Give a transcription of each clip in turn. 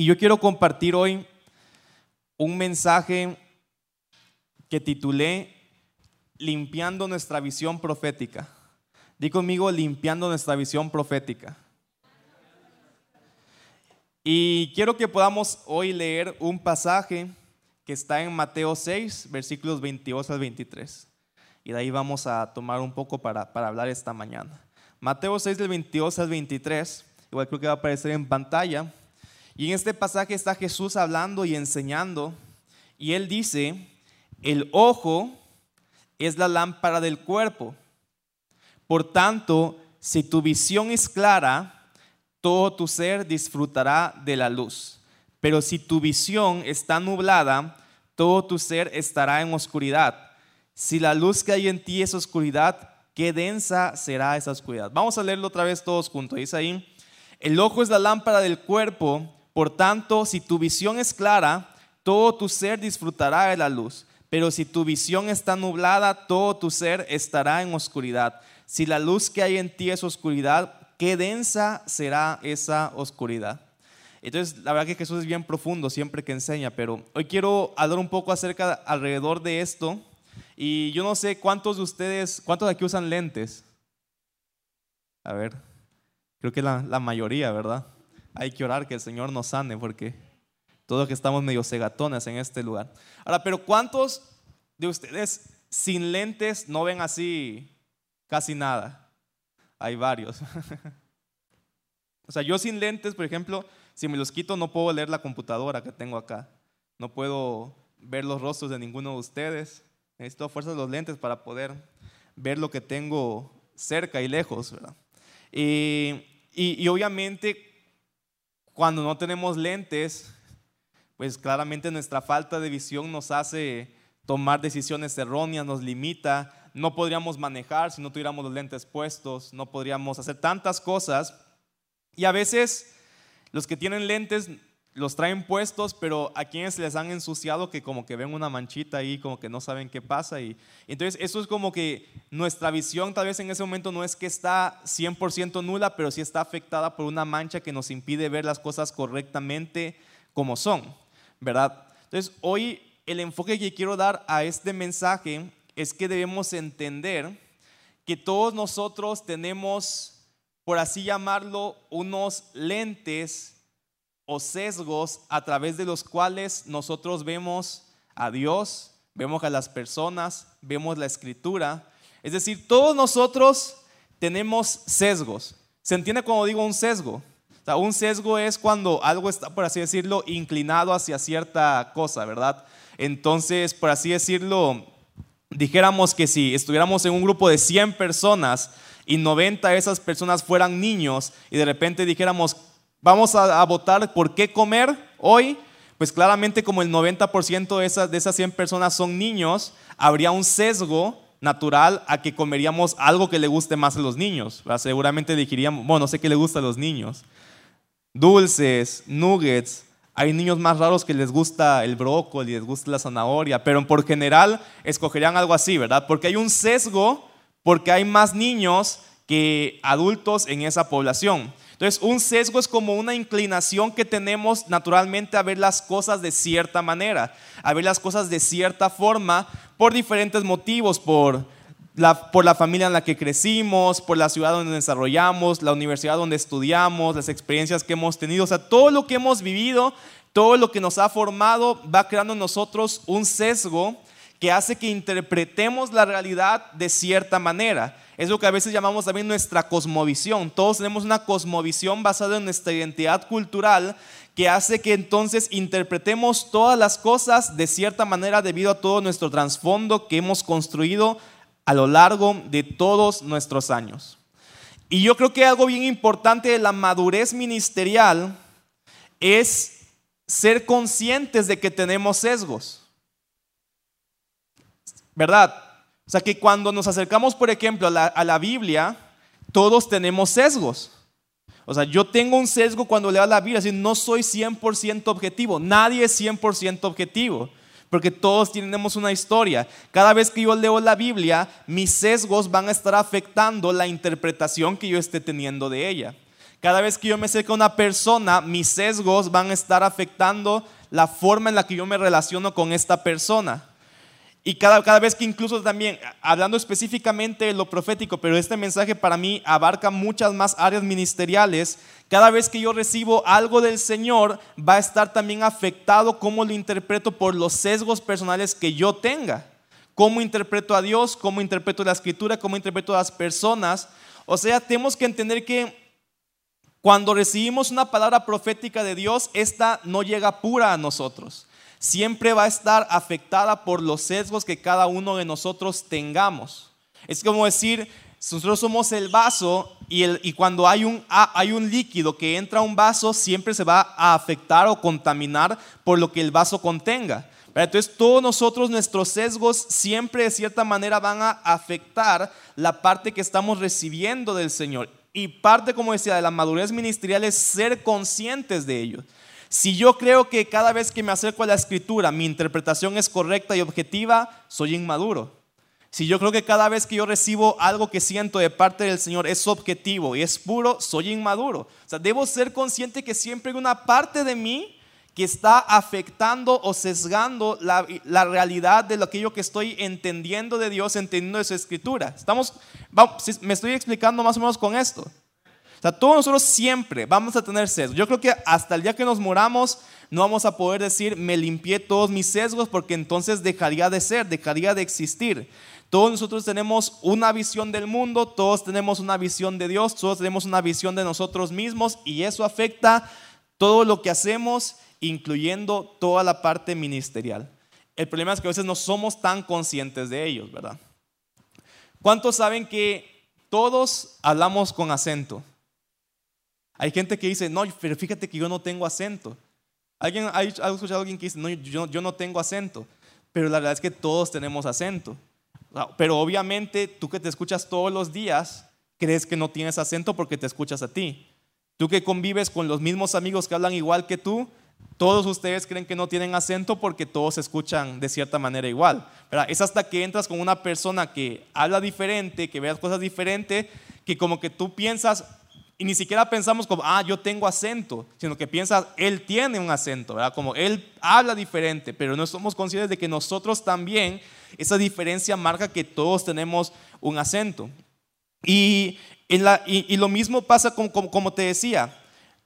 Y yo quiero compartir hoy un mensaje que titulé Limpiando nuestra visión profética. Di conmigo, limpiando nuestra visión profética. Y quiero que podamos hoy leer un pasaje que está en Mateo 6, versículos 22 al 23. Y de ahí vamos a tomar un poco para, para hablar esta mañana. Mateo 6, del 22 al 23, igual creo que va a aparecer en pantalla. Y en este pasaje está Jesús hablando y enseñando. Y él dice, el ojo es la lámpara del cuerpo. Por tanto, si tu visión es clara, todo tu ser disfrutará de la luz. Pero si tu visión está nublada, todo tu ser estará en oscuridad. Si la luz que hay en ti es oscuridad, qué densa será esa oscuridad. Vamos a leerlo otra vez todos juntos. Dice ahí, el ojo es la lámpara del cuerpo, por tanto, si tu visión es clara, todo tu ser disfrutará de la luz. Pero si tu visión está nublada, todo tu ser estará en oscuridad. Si la luz que hay en ti es oscuridad, qué densa será esa oscuridad. Entonces, la verdad que Jesús es bien profundo siempre que enseña, pero hoy quiero hablar un poco acerca alrededor de esto. Y yo no sé cuántos de ustedes, cuántos de aquí usan lentes. A ver, creo que la, la mayoría, ¿verdad? Hay que orar que el Señor nos sane porque todos que estamos medio cegatones en este lugar. Ahora, pero ¿cuántos de ustedes sin lentes no ven así casi nada? Hay varios. o sea, yo sin lentes, por ejemplo, si me los quito no puedo leer la computadora que tengo acá. No puedo ver los rostros de ninguno de ustedes. Necesito fuerza de los lentes para poder ver lo que tengo cerca y lejos. Y, y obviamente cuando no tenemos lentes, pues claramente nuestra falta de visión nos hace tomar decisiones erróneas, nos limita, no podríamos manejar si no tuviéramos los lentes puestos, no podríamos hacer tantas cosas. Y a veces los que tienen lentes los traen puestos, pero a quienes les han ensuciado que como que ven una manchita ahí, como que no saben qué pasa. Y entonces eso es como que nuestra visión tal vez en ese momento no es que está 100% nula, pero sí está afectada por una mancha que nos impide ver las cosas correctamente como son, ¿verdad? Entonces hoy el enfoque que quiero dar a este mensaje es que debemos entender que todos nosotros tenemos, por así llamarlo, unos lentes o sesgos a través de los cuales nosotros vemos a Dios, vemos a las personas, vemos la escritura. Es decir, todos nosotros tenemos sesgos. ¿Se entiende cuando digo un sesgo? un sesgo es cuando algo está, por así decirlo, inclinado hacia cierta cosa, ¿verdad? Entonces, por así decirlo, dijéramos que si estuviéramos en un grupo de 100 personas y 90 de esas personas fueran niños y de repente dijéramos, vamos a, votar por qué comer hoy, pues claramente como el 90% de esas, de esas 100 personas son niños, habría un sesgo natural a que comeríamos algo que le guste más a los niños. Seguramente diríamos, bueno, no sé qué le gusta a los niños. Dulces, nuggets, hay niños más raros que les gusta el brócoli, les gusta la zanahoria, pero por general escogerían algo así, ¿verdad? Porque hay un sesgo, porque hay más niños que adultos en esa población. Entonces, un sesgo es como una inclinación que tenemos naturalmente a ver las cosas de cierta manera, a ver las cosas de cierta forma por diferentes motivos, por la, por la familia en la que crecimos, por la ciudad donde desarrollamos, la universidad donde estudiamos, las experiencias que hemos tenido, o sea, todo lo que hemos vivido, todo lo que nos ha formado va creando en nosotros un sesgo que hace que interpretemos la realidad de cierta manera. Es lo que a veces llamamos también nuestra cosmovisión. Todos tenemos una cosmovisión basada en nuestra identidad cultural que hace que entonces interpretemos todas las cosas de cierta manera debido a todo nuestro trasfondo que hemos construido a lo largo de todos nuestros años. Y yo creo que algo bien importante de la madurez ministerial es ser conscientes de que tenemos sesgos. ¿Verdad? O sea que cuando nos acercamos, por ejemplo, a la, Biblia, todos tenemos sesgos. O sea, yo tengo un sesgo cuando leo la Biblia, así no soy 100% objetivo, nadie es 100% objetivo porque todos tenemos una historia. Cada vez que yo leo la Biblia, mis sesgos van a estar afectando la interpretación que yo esté teniendo de ella. Cada vez que yo me acerco a una persona, mis sesgos van a estar afectando la forma en la que yo me relaciono con esta persona. Y cada, cada vez que incluso también, hablando específicamente de lo profético, pero este mensaje para mí abarca muchas más áreas ministeriales, cada vez que yo recibo algo del Señor, va a estar también afectado cómo lo interpreto por los sesgos personales que yo tenga. Cómo interpreto a Dios, cómo interpreto la escritura, cómo interpreto a las personas. O sea, tenemos que entender que cuando recibimos una palabra profética de Dios, esta no llega pura a nosotros. Siempre va a estar afectada por los sesgos que cada uno de nosotros tengamos. Es como decir, nosotros somos el vaso y, el, y cuando hay un, hay un líquido que entra a un vaso, siempre se va a afectar o contaminar por lo que el vaso contenga. Entonces todos nosotros, nuestros sesgos siempre de cierta manera van a afectar la parte que estamos recibiendo del Señor. Y parte, como decía, de la madurez ministerial es ser conscientes de ello. Si yo creo que cada vez que me acerco a la escritura mi interpretación es correcta y objetiva, soy inmaduro. Si yo creo que cada vez que yo recibo algo que siento de parte del Señor es objetivo y es puro, soy inmaduro. O sea, debo ser consciente que siempre hay una parte de mí que está afectando o sesgando la, la, realidad de aquello que estoy entendiendo de Dios, entendiendo de su escritura. Estamos, me estoy explicando más o menos con esto. O sea, todos nosotros siempre vamos a tener sesgos. Yo creo que hasta el día que nos moramos no vamos a poder decir, me limpié todos mis sesgos porque entonces dejaría de ser, dejaría de existir. Todos nosotros tenemos una visión del mundo, todos tenemos una visión de Dios, todos tenemos una visión de nosotros mismos y eso afecta todo lo que hacemos incluyendo toda la parte ministerial. El problema es que a veces no somos tan conscientes de ellos, ¿verdad? ¿Cuántos saben que todos hablamos con acento? Hay gente que dice, no, pero fíjate que yo no tengo acento. ¿Alguien ha escuchado a alguien que dice, no, yo, no tengo acento? Pero la verdad es que todos tenemos acento. Pero obviamente tú que te escuchas todos los días, crees que no tienes acento porque te escuchas a ti. Tú que convives con los mismos amigos que hablan igual que tú, todos ustedes creen que no tienen acento porque todos se escuchan de cierta manera igual. Es hasta que entras con una persona que habla diferente, que veas cosas diferentes, que como que tú piensas, y ni siquiera pensamos como, ah, yo tengo acento, sino que piensas, él tiene un acento, ¿verdad? Como él habla diferente, pero no somos conscientes de que nosotros también, esa diferencia marca que todos tenemos un acento. Y, en la, y, lo mismo pasa como, como te decía,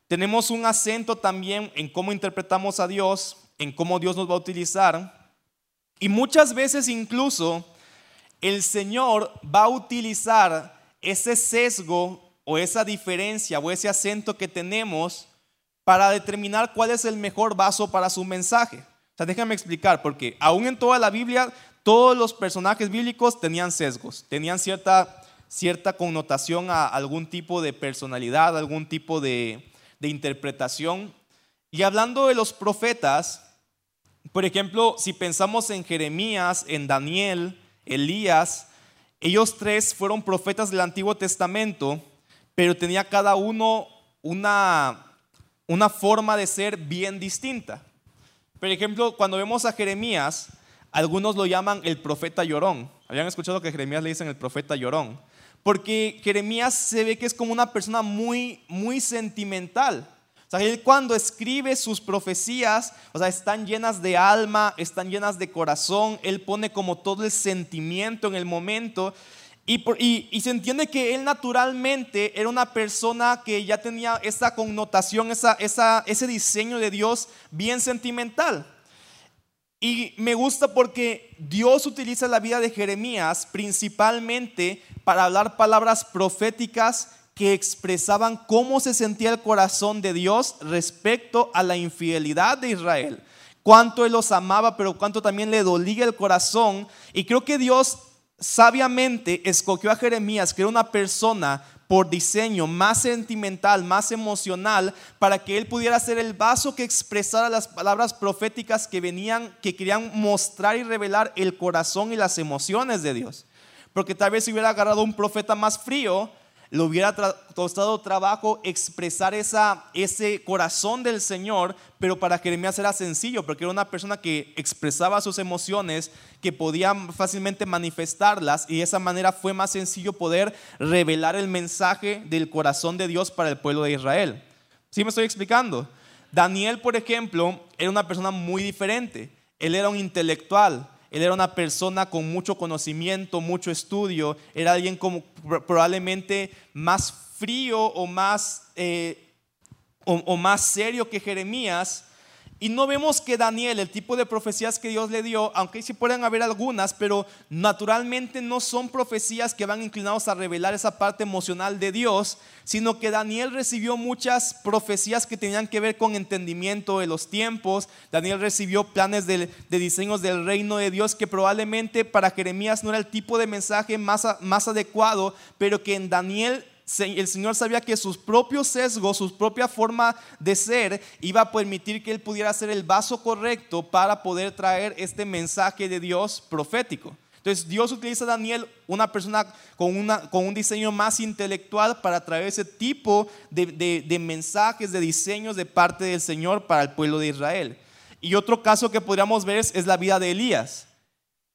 tenemos un acento también en cómo interpretamos a Dios, en cómo Dios nos va a utilizar. Y muchas veces incluso el Señor va a utilizar ese sesgo o esa diferencia o ese acento que tenemos para determinar cuál es el mejor vaso para su mensaje. O sea, déjame explicar, porque aún en toda la Biblia, todos los personajes bíblicos tenían sesgos, tenían cierta, cierta connotación a algún tipo de personalidad, algún tipo de, de interpretación. Y hablando de los profetas, por ejemplo, si pensamos en Jeremías, en Daniel, Elías, ellos tres fueron profetas del Antiguo Testamento, pero tenía cada uno una, una forma de ser bien distinta. Por ejemplo, cuando vemos a Jeremías, algunos lo llaman el profeta llorón. ¿Habían escuchado que Jeremías le dicen el profeta llorón? porque Jeremías se ve que es como una persona muy, muy sentimental. O sea, él cuando escribe sus profecías, o sea, están llenas de alma, están llenas de corazón, él pone como todo el sentimiento en el momento. Y, se entiende que él naturalmente era una persona que ya tenía esa connotación, esa, ese diseño de Dios bien sentimental. Y me gusta porque Dios utiliza la vida de Jeremías principalmente para hablar palabras proféticas que expresaban cómo se sentía el corazón de Dios respecto a la infidelidad de Israel. Cuánto Él los amaba, pero cuánto también le dolía el corazón. Y creo que Dios sabiamente escogió a Jeremías, que era una persona por diseño, más sentimental, más emocional, para que él pudiera ser el vaso que expresara las palabras proféticas que venían, que querían mostrar y revelar el corazón y las emociones de Dios. Porque tal vez si hubiera agarrado un profeta más frío, le hubiera costado trabajo expresar esa, ese corazón del Señor, pero para Jeremías era sencillo, porque era una persona que expresaba sus emociones, que podía fácilmente manifestarlas, y de esa manera fue más sencillo poder revelar el mensaje del corazón de Dios para el pueblo de Israel. ¿Sí me estoy explicando? Daniel, por ejemplo, era una persona muy diferente. Él era un intelectual, él era una persona con mucho conocimiento, mucho estudio, era alguien como probablemente más frío o más, eh, o más serio que Jeremías, y no vemos que Daniel, el tipo de profecías que Dios le dio, aunque sí pueden haber algunas, pero naturalmente no son profecías que van inclinados a revelar esa parte emocional de Dios, sino que Daniel recibió muchas profecías que tenían que ver con entendimiento de los tiempos. Daniel recibió planes de, diseños del reino de Dios que probablemente para Jeremías no era el tipo de mensaje más, más adecuado, pero que en Daniel el Señor sabía que sus propios sesgos, su propia forma de ser, iba a permitir que él pudiera ser el vaso correcto para poder traer este mensaje de Dios profético. Entonces Dios utiliza a Daniel, una persona con, un diseño más intelectual, para traer ese tipo de, mensajes, de diseños de parte del Señor para el pueblo de Israel. Y otro caso que podríamos ver es la vida de Elías.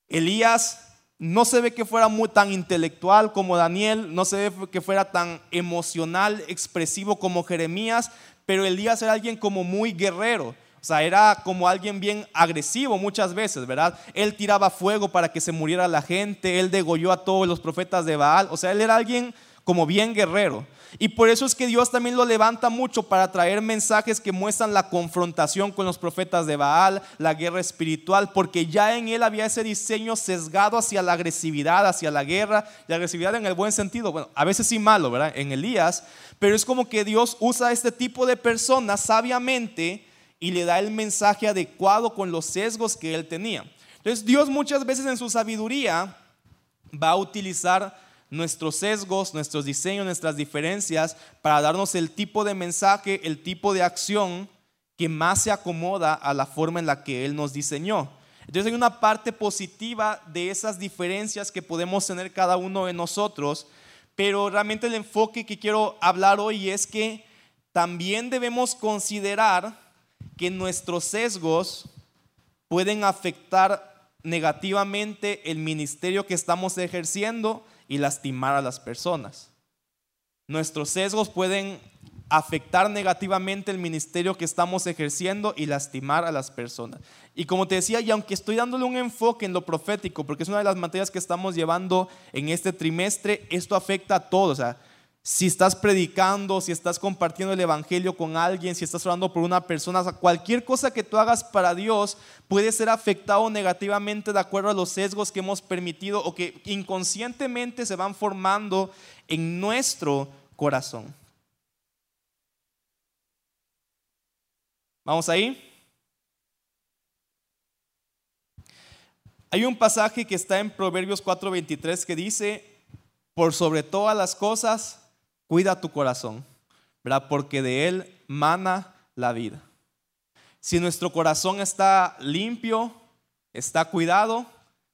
Elías no se ve que fuera muy tan intelectual como Daniel, no se ve que fuera tan emocional, expresivo como Jeremías, pero Elías era alguien como muy guerrero. O sea, era como alguien bien agresivo muchas veces, ¿verdad? Él tiraba fuego para que se muriera la gente, él degolló a todos los profetas de Baal. O sea, él era alguien como bien guerrero. Y por eso es que Dios también lo levanta mucho para traer mensajes que muestran la confrontación con los profetas de Baal, la guerra espiritual, porque ya en él había ese diseño sesgado hacia la agresividad, hacia la guerra, y agresividad en el buen sentido, bueno, a veces sí malo, ¿verdad? En Elías, pero es como que Dios usa este tipo de personas sabiamente y le da el mensaje adecuado con los sesgos que él tenía. Entonces Dios muchas veces en su sabiduría va a utilizar nuestros sesgos, nuestros diseños, nuestras diferencias para darnos el tipo de mensaje, el tipo de acción que más se acomoda a la forma en la que Él nos diseñó. Entonces hay una parte positiva de esas diferencias que podemos tener cada uno de nosotros, pero realmente el enfoque que quiero hablar hoy es que también debemos considerar que nuestros sesgos pueden afectar negativamente el ministerio que estamos ejerciendo y lastimar a las personas. Nuestros sesgos pueden afectar negativamente el ministerio que estamos ejerciendo y lastimar a las personas. Y como te decía, y aunque estoy dándole un enfoque en lo profético, porque es una de las materias que estamos llevando en este trimestre, esto afecta a todos. O sea, si estás predicando, si estás compartiendo el Evangelio con alguien, si estás orando por una persona, cualquier cosa que tú hagas para Dios puede ser afectado negativamente de acuerdo a los sesgos que hemos permitido o que inconscientemente se van formando en nuestro corazón. ¿Vamos ahí? Hay un pasaje que está en Proverbios 4:23 que dice, por sobre todas las cosas, cuida tu corazón, ¿verdad? Porque de él mana la vida. Si nuestro corazón está limpio, está cuidado,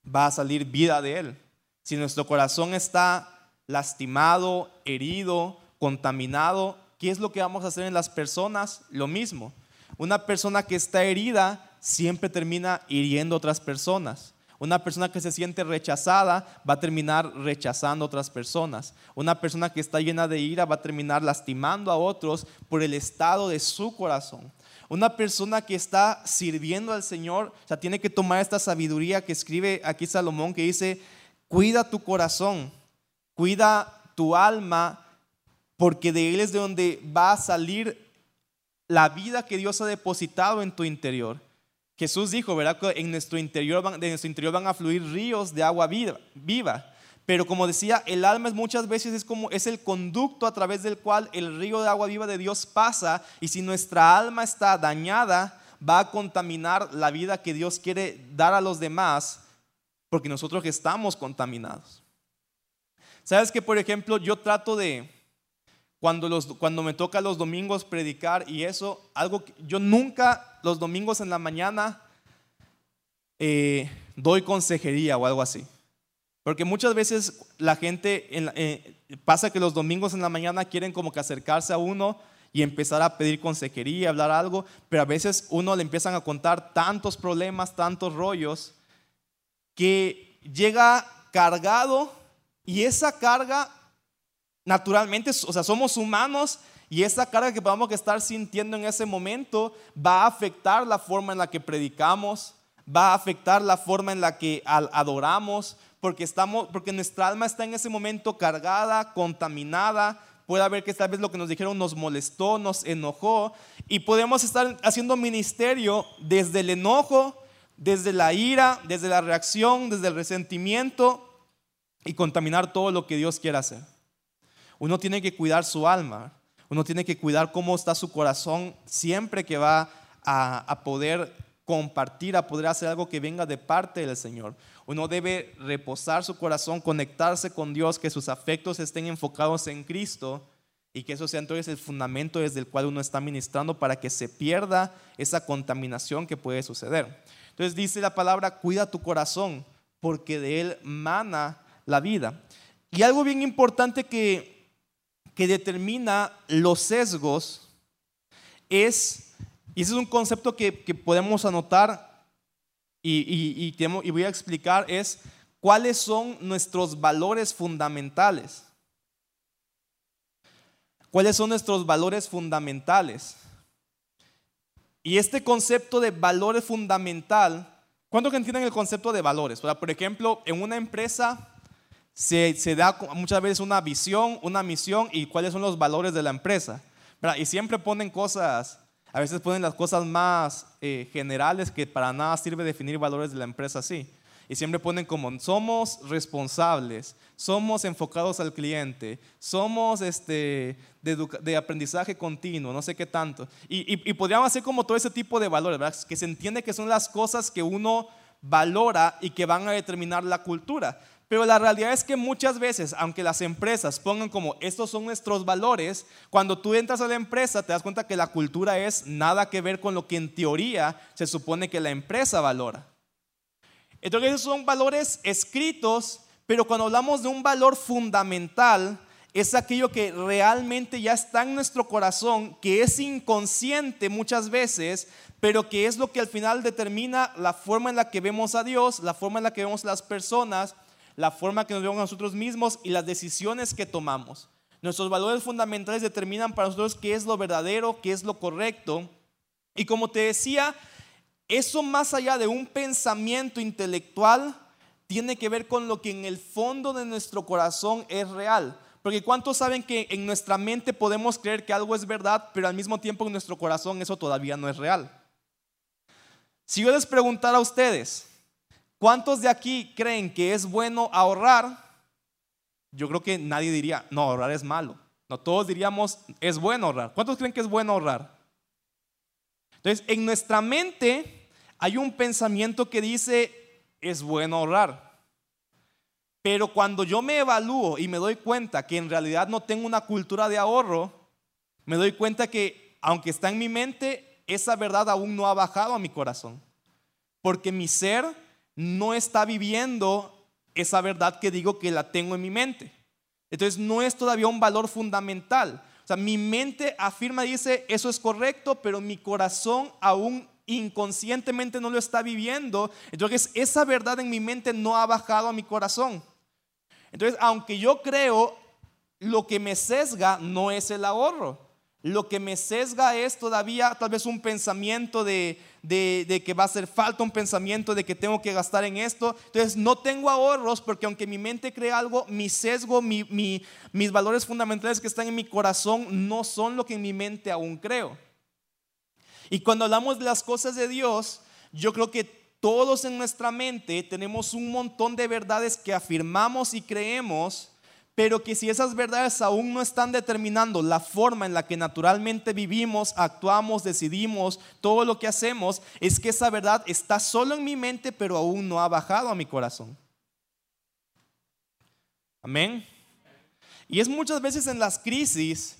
va a salir vida de él. Si nuestro corazón está lastimado, herido, contaminado, ¿qué es lo que vamos a hacer en las personas? Lo mismo. Una persona que está herida siempre termina hiriendo a otras personas. Una persona que se siente rechazada va a terminar rechazando a otras personas. Una persona que está llena de ira va a terminar lastimando a otros por el estado de su corazón. Una persona que está sirviendo al Señor, o sea, tiene que tomar esta sabiduría que escribe aquí Salomón que dice, cuida tu corazón, cuida tu alma, porque de él es de donde va a salir la vida que Dios ha depositado en tu interior. Jesús dijo, ¿verdad? Que en nuestro interior van, de nuestro interior van a fluir ríos de agua viva, Pero como decía, el alma muchas veces es como es el conducto a través del cual el río de agua viva de Dios pasa y si nuestra alma está dañada, va a contaminar la vida que Dios quiere dar a los demás porque nosotros estamos contaminados. Sabes que, por ejemplo, yo trato de, cuando, los, cuando me toca los domingos predicar y eso, algo que yo nunca los domingos en la mañana eh, doy consejería o algo así. Porque muchas veces la gente, eh, pasa que los domingos en la mañana quieren como que acercarse a uno y empezar a pedir consejería, hablar algo, pero a veces uno le empiezan a contar tantos problemas, tantos rollos, que llega cargado y esa carga, naturalmente, o sea, somos humanos y esa carga que podamos estar sintiendo en ese momento va a afectar la forma en la que predicamos, va a afectar la forma en la que adoramos, porque, estamos, porque nuestra alma está en ese momento cargada, contaminada. Puede haber que tal vez lo que nos dijeron nos molestó, nos enojó. Y podemos estar haciendo ministerio desde el enojo, desde la ira, desde la reacción, desde el resentimiento y contaminar todo lo que Dios quiere hacer. Uno tiene que cuidar su alma. Uno tiene que cuidar cómo está su corazón siempre que va a, poder compartir, a poder hacer algo que venga de parte del Señor. Uno debe reposar su corazón, conectarse con Dios, que sus afectos estén enfocados en Cristo y que eso sea entonces el fundamento desde el cual uno está ministrando para que se pierda esa contaminación que puede suceder. Entonces dice la palabra, cuida tu corazón, porque de él mana la vida. Y algo bien importante que, que determina los sesgos es, y ese es un concepto que, que podemos anotar y, y, voy a explicar es cuáles son nuestros valores fundamentales. ¿Cuáles son nuestros valores fundamentales? Y este concepto de valores fundamental, ¿cuántos que entienden el concepto de valores? Por ejemplo, en una empresa se, da muchas veces una visión, una misión y cuáles son los valores de la empresa. Y siempre ponen cosas a veces ponen las cosas más eh, generales que para nada sirve definir valores de la empresa así. Y siempre ponen como somos responsables, somos enfocados al cliente, somos este, de, aprendizaje continuo, no sé qué tanto. Y, y, podríamos hacer como todo ese tipo de valores, ¿verdad? que se entiende que son las cosas que uno valora y que van a determinar la cultura. Pero la realidad es que muchas veces, aunque las empresas pongan como estos son nuestros valores, cuando tú entras a la empresa te das cuenta que la cultura es nada que ver con lo que en teoría se supone que la empresa valora. Entonces esos son valores escritos, pero cuando hablamos de un valor fundamental, es aquello que realmente ya está en nuestro corazón, que es inconsciente muchas veces, pero que es lo que al final determina la forma en la que vemos a Dios, la forma en la que vemos las personas la forma que nos vemos nosotros mismos y las decisiones que tomamos. Nuestros valores fundamentales determinan para nosotros qué es lo verdadero, qué es lo correcto. Y como te decía, eso más allá de un pensamiento intelectual, tiene que ver con lo que en el fondo de nuestro corazón es real. Porque ¿cuántos saben que en nuestra mente podemos creer que algo es verdad, pero al mismo tiempo en nuestro corazón eso todavía no es real? Si yo les preguntara a ustedes, ¿Cuántos de aquí creen que es bueno ahorrar? Yo creo que nadie diría, no, ahorrar es malo. No, todos diríamos, es bueno ahorrar. ¿Cuántos creen que es bueno ahorrar? Entonces, en nuestra mente hay un pensamiento que dice, es bueno ahorrar. Pero cuando yo me evalúo y me doy cuenta que en realidad no tengo una cultura de ahorro, me doy cuenta que aunque está en mi mente, esa verdad aún no ha bajado a mi corazón. Porque mi ser no está viviendo esa verdad que digo que la tengo en mi mente. Entonces no es todavía un valor fundamental. O sea, mi mente afirma, dice, eso es correcto, pero mi corazón aún inconscientemente no lo está viviendo. Entonces esa verdad en mi mente no ha bajado a mi corazón. Entonces, aunque yo creo, lo que me sesga no es el ahorro. Lo que me sesga es todavía tal vez un pensamiento de, que va a hacer falta, un pensamiento de que tengo que gastar en esto. Entonces no tengo ahorros porque aunque mi mente cree algo, mi sesgo, mis valores fundamentales que están en mi corazón no son lo que en mi mente aún creo. Y cuando hablamos de las cosas de Dios, yo creo que todos en nuestra mente tenemos un montón de verdades que afirmamos y creemos pero que si esas verdades aún no están determinando la forma en la que naturalmente vivimos, actuamos, decidimos, todo lo que hacemos, es que esa verdad está solo en mi mente, pero aún no ha bajado a mi corazón. Amén. Y es muchas veces en las crisis,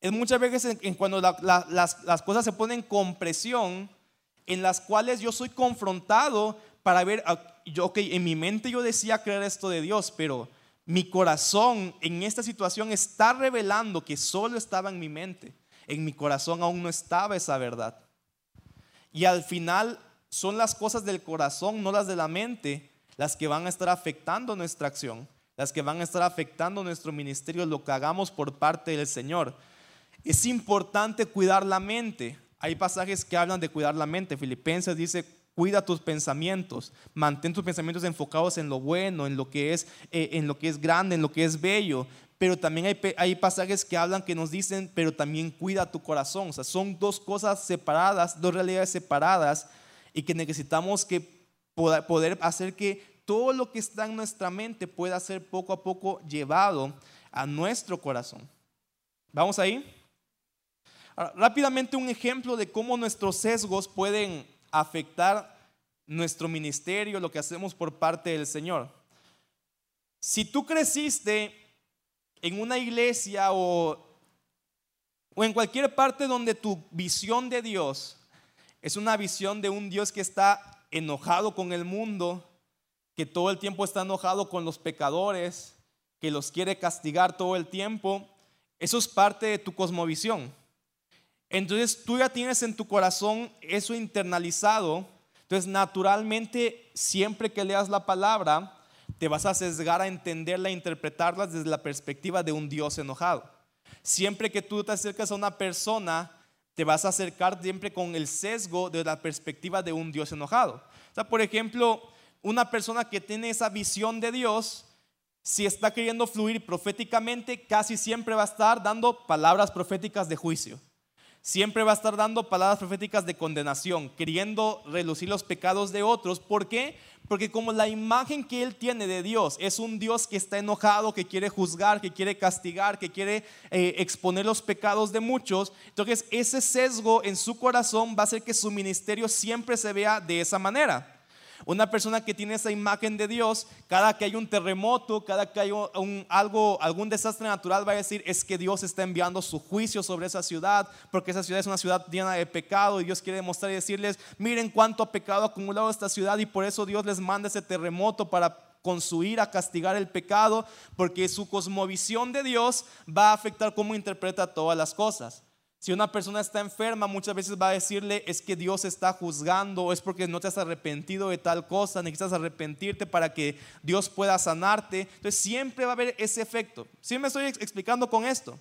es muchas veces en, cuando las, cosas se ponen con presión, en las cuales yo soy confrontado para ver yo, ok, en mi mente yo decía creer esto de Dios, pero mi corazón en esta situación está revelando que solo estaba en mi mente. En mi corazón aún no estaba esa verdad. Y al final son las cosas del corazón, no las de la mente, las que van a estar afectando nuestra acción, las que van a estar afectando nuestro ministerio, lo que hagamos por parte del Señor. Es importante cuidar la mente. Hay pasajes que hablan de cuidar la mente. Filipenses dice, cuida tus pensamientos, mantén tus pensamientos enfocados en lo bueno, en lo que es, eh, en lo que es grande, en lo que es bello. Pero también hay, hay, pasajes que hablan que nos dicen, pero también cuida tu corazón. O sea, son dos cosas separadas, dos realidades separadas y que necesitamos que poder hacer que todo lo que está en nuestra mente pueda ser poco a poco llevado a nuestro corazón. ¿Vamos ahí? rápidamente un ejemplo de cómo nuestros sesgos pueden afectar nuestro ministerio, lo que hacemos por parte del Señor. Si tú creciste en una iglesia o, o en cualquier parte donde tu visión de Dios es una visión de un Dios que está enojado con el mundo, que todo el tiempo está enojado con los pecadores, que los quiere castigar todo el tiempo, eso es parte de tu cosmovisión. Entonces tú ya tienes en tu corazón eso internalizado. Entonces naturalmente siempre que leas la palabra, te vas a sesgar a entenderla, a interpretarla desde la perspectiva de un Dios enojado. Siempre que tú te acercas a una persona, te vas a acercar siempre con el sesgo de la perspectiva de un Dios enojado. O sea, por ejemplo, una persona que tiene esa visión de Dios, si está queriendo fluir proféticamente, casi siempre va a estar dando palabras proféticas de juicio siempre va a estar dando palabras proféticas de condenación, queriendo relucir los pecados de otros. ¿Por qué? Porque como la imagen que él tiene de Dios es un Dios que está enojado, que quiere juzgar, que quiere castigar, que quiere eh, exponer los pecados de muchos, entonces ese sesgo en su corazón va a hacer que su ministerio siempre se vea de esa manera. Una persona que tiene esa imagen de Dios, cada que hay un terremoto, cada que hay algo, algún desastre natural, va a decir, es que Dios está enviando su juicio sobre esa ciudad, porque esa ciudad es una ciudad llena de pecado y Dios quiere demostrar y decirles, miren cuánto pecado ha acumulado esta ciudad y por eso Dios les manda ese terremoto para con su ira castigar el pecado, porque su cosmovisión de Dios va a afectar cómo interpreta todas las cosas. Si una persona está enferma, muchas veces va a decirle, es que Dios está juzgando, es porque no te has arrepentido de tal cosa, necesitas arrepentirte para que Dios pueda sanarte. Entonces siempre va a haber ese efecto. Si me estoy explicando con esto.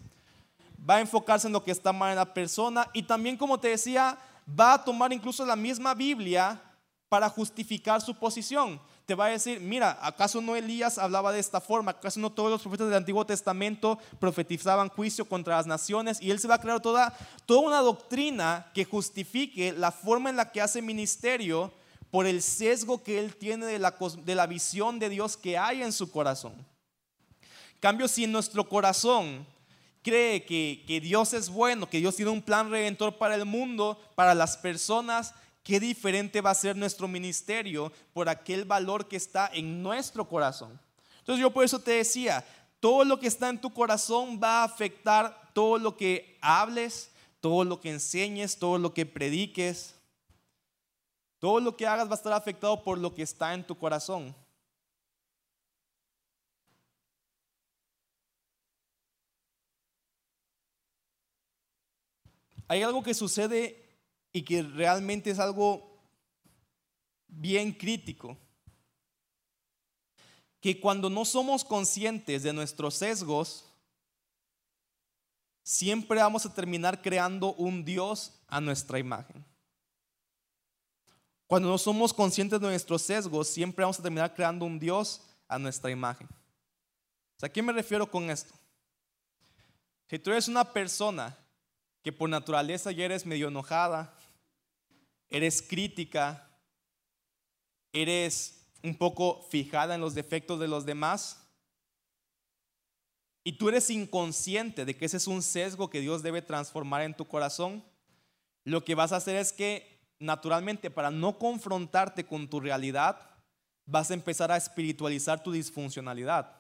Va a enfocarse en lo que está mal en la persona y también, como te decía, va a tomar incluso la misma Biblia para justificar su posición te va a decir, mira, ¿acaso no Elías hablaba de esta forma? ¿Acaso no todos los profetas del Antiguo Testamento profetizaban juicio contra las naciones? Y él se va a crear toda, toda una doctrina que justifique la forma en la que hace ministerio por el sesgo que él tiene de la, de la visión de Dios que hay en su corazón. cambio, si en nuestro corazón cree que, que Dios es bueno, que Dios tiene un plan redentor para el mundo, para las personas, qué diferente va a ser nuestro ministerio por aquel valor que está en nuestro corazón. Entonces yo por eso te decía, todo lo que está en tu corazón va a afectar todo lo que hables, todo lo que enseñes, todo lo que prediques. Todo lo que hagas va a estar afectado por lo que está en tu corazón. Hay algo que sucede y que realmente es algo bien crítico. Que cuando no somos conscientes de nuestros sesgos, siempre vamos a terminar creando un Dios a nuestra imagen. Cuando no somos conscientes de nuestros sesgos, siempre vamos a terminar creando un Dios a nuestra imagen. ¿A qué me refiero con esto? Si tú eres una persona que por naturaleza ya eres medio enojada, eres crítica, eres un poco fijada en los defectos de los demás, y tú eres inconsciente de que ese es un sesgo que Dios debe transformar en tu corazón, lo que vas a hacer es que naturalmente para no confrontarte con tu realidad, vas a empezar a espiritualizar tu disfuncionalidad.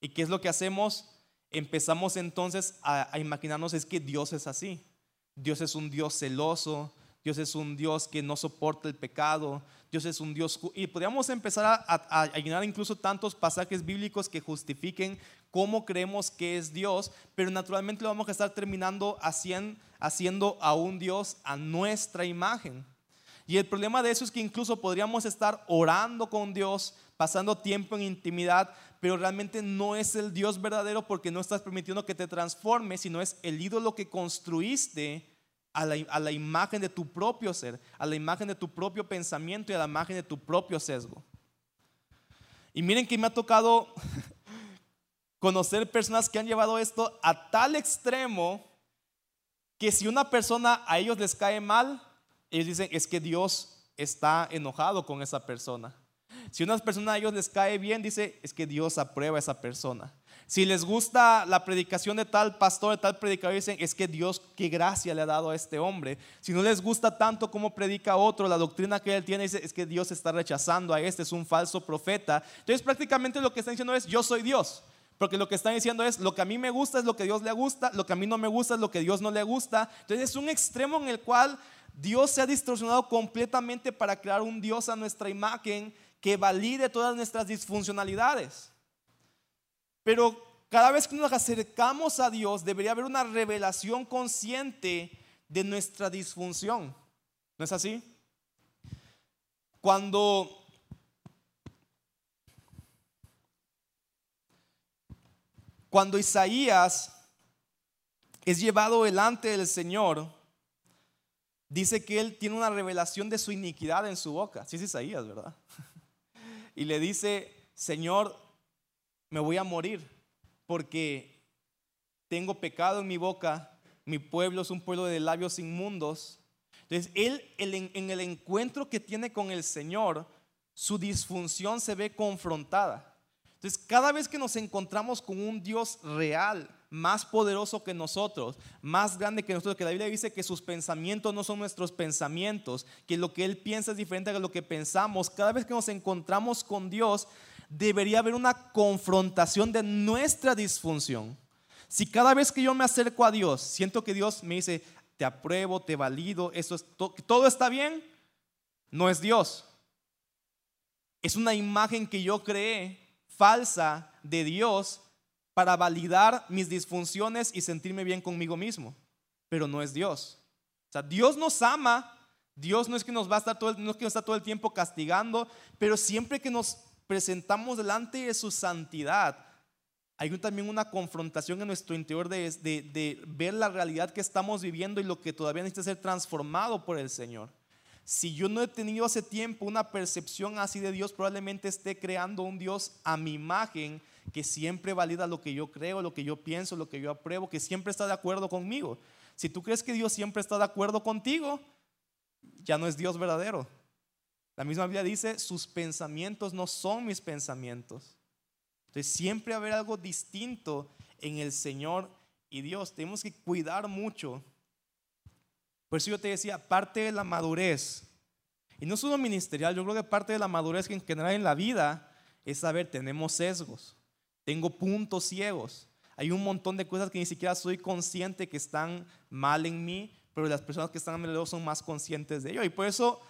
¿Y qué es lo que hacemos? Empezamos entonces a, a imaginarnos es que Dios es así. Dios es un Dios celoso, Dios es un Dios que no soporta el pecado, Dios es un Dios... Y podríamos empezar a, a, llenar incluso tantos pasajes bíblicos que justifiquen cómo creemos que es Dios, pero naturalmente lo vamos a estar terminando haciendo, haciendo a un Dios a nuestra imagen. Y el problema de eso es que incluso podríamos estar orando con Dios, pasando tiempo en intimidad, pero realmente no es el Dios verdadero porque no estás permitiendo que te transforme, sino es el ídolo que construiste a la, imagen de tu propio ser, a la imagen de tu propio pensamiento y a la imagen de tu propio sesgo. Y miren que me ha tocado conocer personas que han llevado esto a tal extremo que si una persona a ellos les cae mal, ellos dicen es que Dios está enojado con esa persona. Si una persona a ellos les cae bien, dice es que Dios aprueba a esa persona. Si les gusta la predicación de tal pastor, de tal predicador, dicen, es que Dios, qué gracia le ha dado a este hombre. Si no les gusta tanto como predica otro, la doctrina que él tiene, es que Dios está rechazando a este, es un falso profeta. Entonces prácticamente lo que están diciendo es, yo soy Dios. Porque lo que están diciendo es, lo que a mí me gusta es lo que Dios le gusta, lo que a mí no me gusta es lo que Dios no le gusta. Entonces es un extremo en el cual Dios se ha distorsionado completamente para crear un Dios a nuestra imagen que valide todas nuestras disfuncionalidades. Pero cada vez que nos acercamos a Dios debería haber una revelación consciente de nuestra disfunción. ¿No es así? Cuando cuando Isaías es llevado delante del Señor, dice que él tiene una revelación de su iniquidad en su boca. Sí es Isaías, ¿verdad? Y le dice, Señor, me voy a morir porque tengo pecado en mi boca, mi pueblo es un pueblo de labios inmundos. Entonces, él en el encuentro que tiene con el Señor, su disfunción se ve confrontada. Entonces, cada vez que nos encontramos con un Dios real, más poderoso que nosotros, más grande que nosotros, que la Biblia dice que sus pensamientos no son nuestros pensamientos, que lo que Él piensa es diferente de lo que pensamos, cada vez que nos encontramos con Dios, debería haber una confrontación de nuestra disfunción. Si cada vez que yo me acerco a Dios, siento que Dios me dice, te apruebo, te valido, eso es todo está bien, no es Dios. Es una imagen que yo creé falsa de Dios para validar mis disfunciones y sentirme bien conmigo mismo, pero no es Dios. O sea, Dios nos ama, Dios no es que nos va a estar todo no es que nos está todo el tiempo castigando, pero siempre que nos presentamos delante de su santidad, hay también una confrontación en nuestro interior de, ver la realidad que estamos viviendo y lo que todavía necesita ser transformado por el Señor. Si yo no he tenido hace tiempo una percepción así de Dios, probablemente esté creando un Dios a mi imagen que siempre valida lo que yo creo, lo que yo pienso, lo que yo apruebo, que siempre está de acuerdo conmigo. Si tú crees que Dios siempre está de acuerdo contigo, ya no es Dios verdadero. La misma Biblia dice, sus pensamientos no son mis pensamientos. Entonces siempre haber algo distinto en el Señor y Dios. Tenemos que cuidar mucho. Por eso yo te decía, parte de la madurez, y no solo ministerial, yo creo que parte de la madurez que en general en la vida es saber, tenemos sesgos, tengo puntos ciegos, hay un montón de cosas que ni siquiera soy consciente que están mal en mí, pero las personas que están a mi lado son más conscientes de ello. Y por eso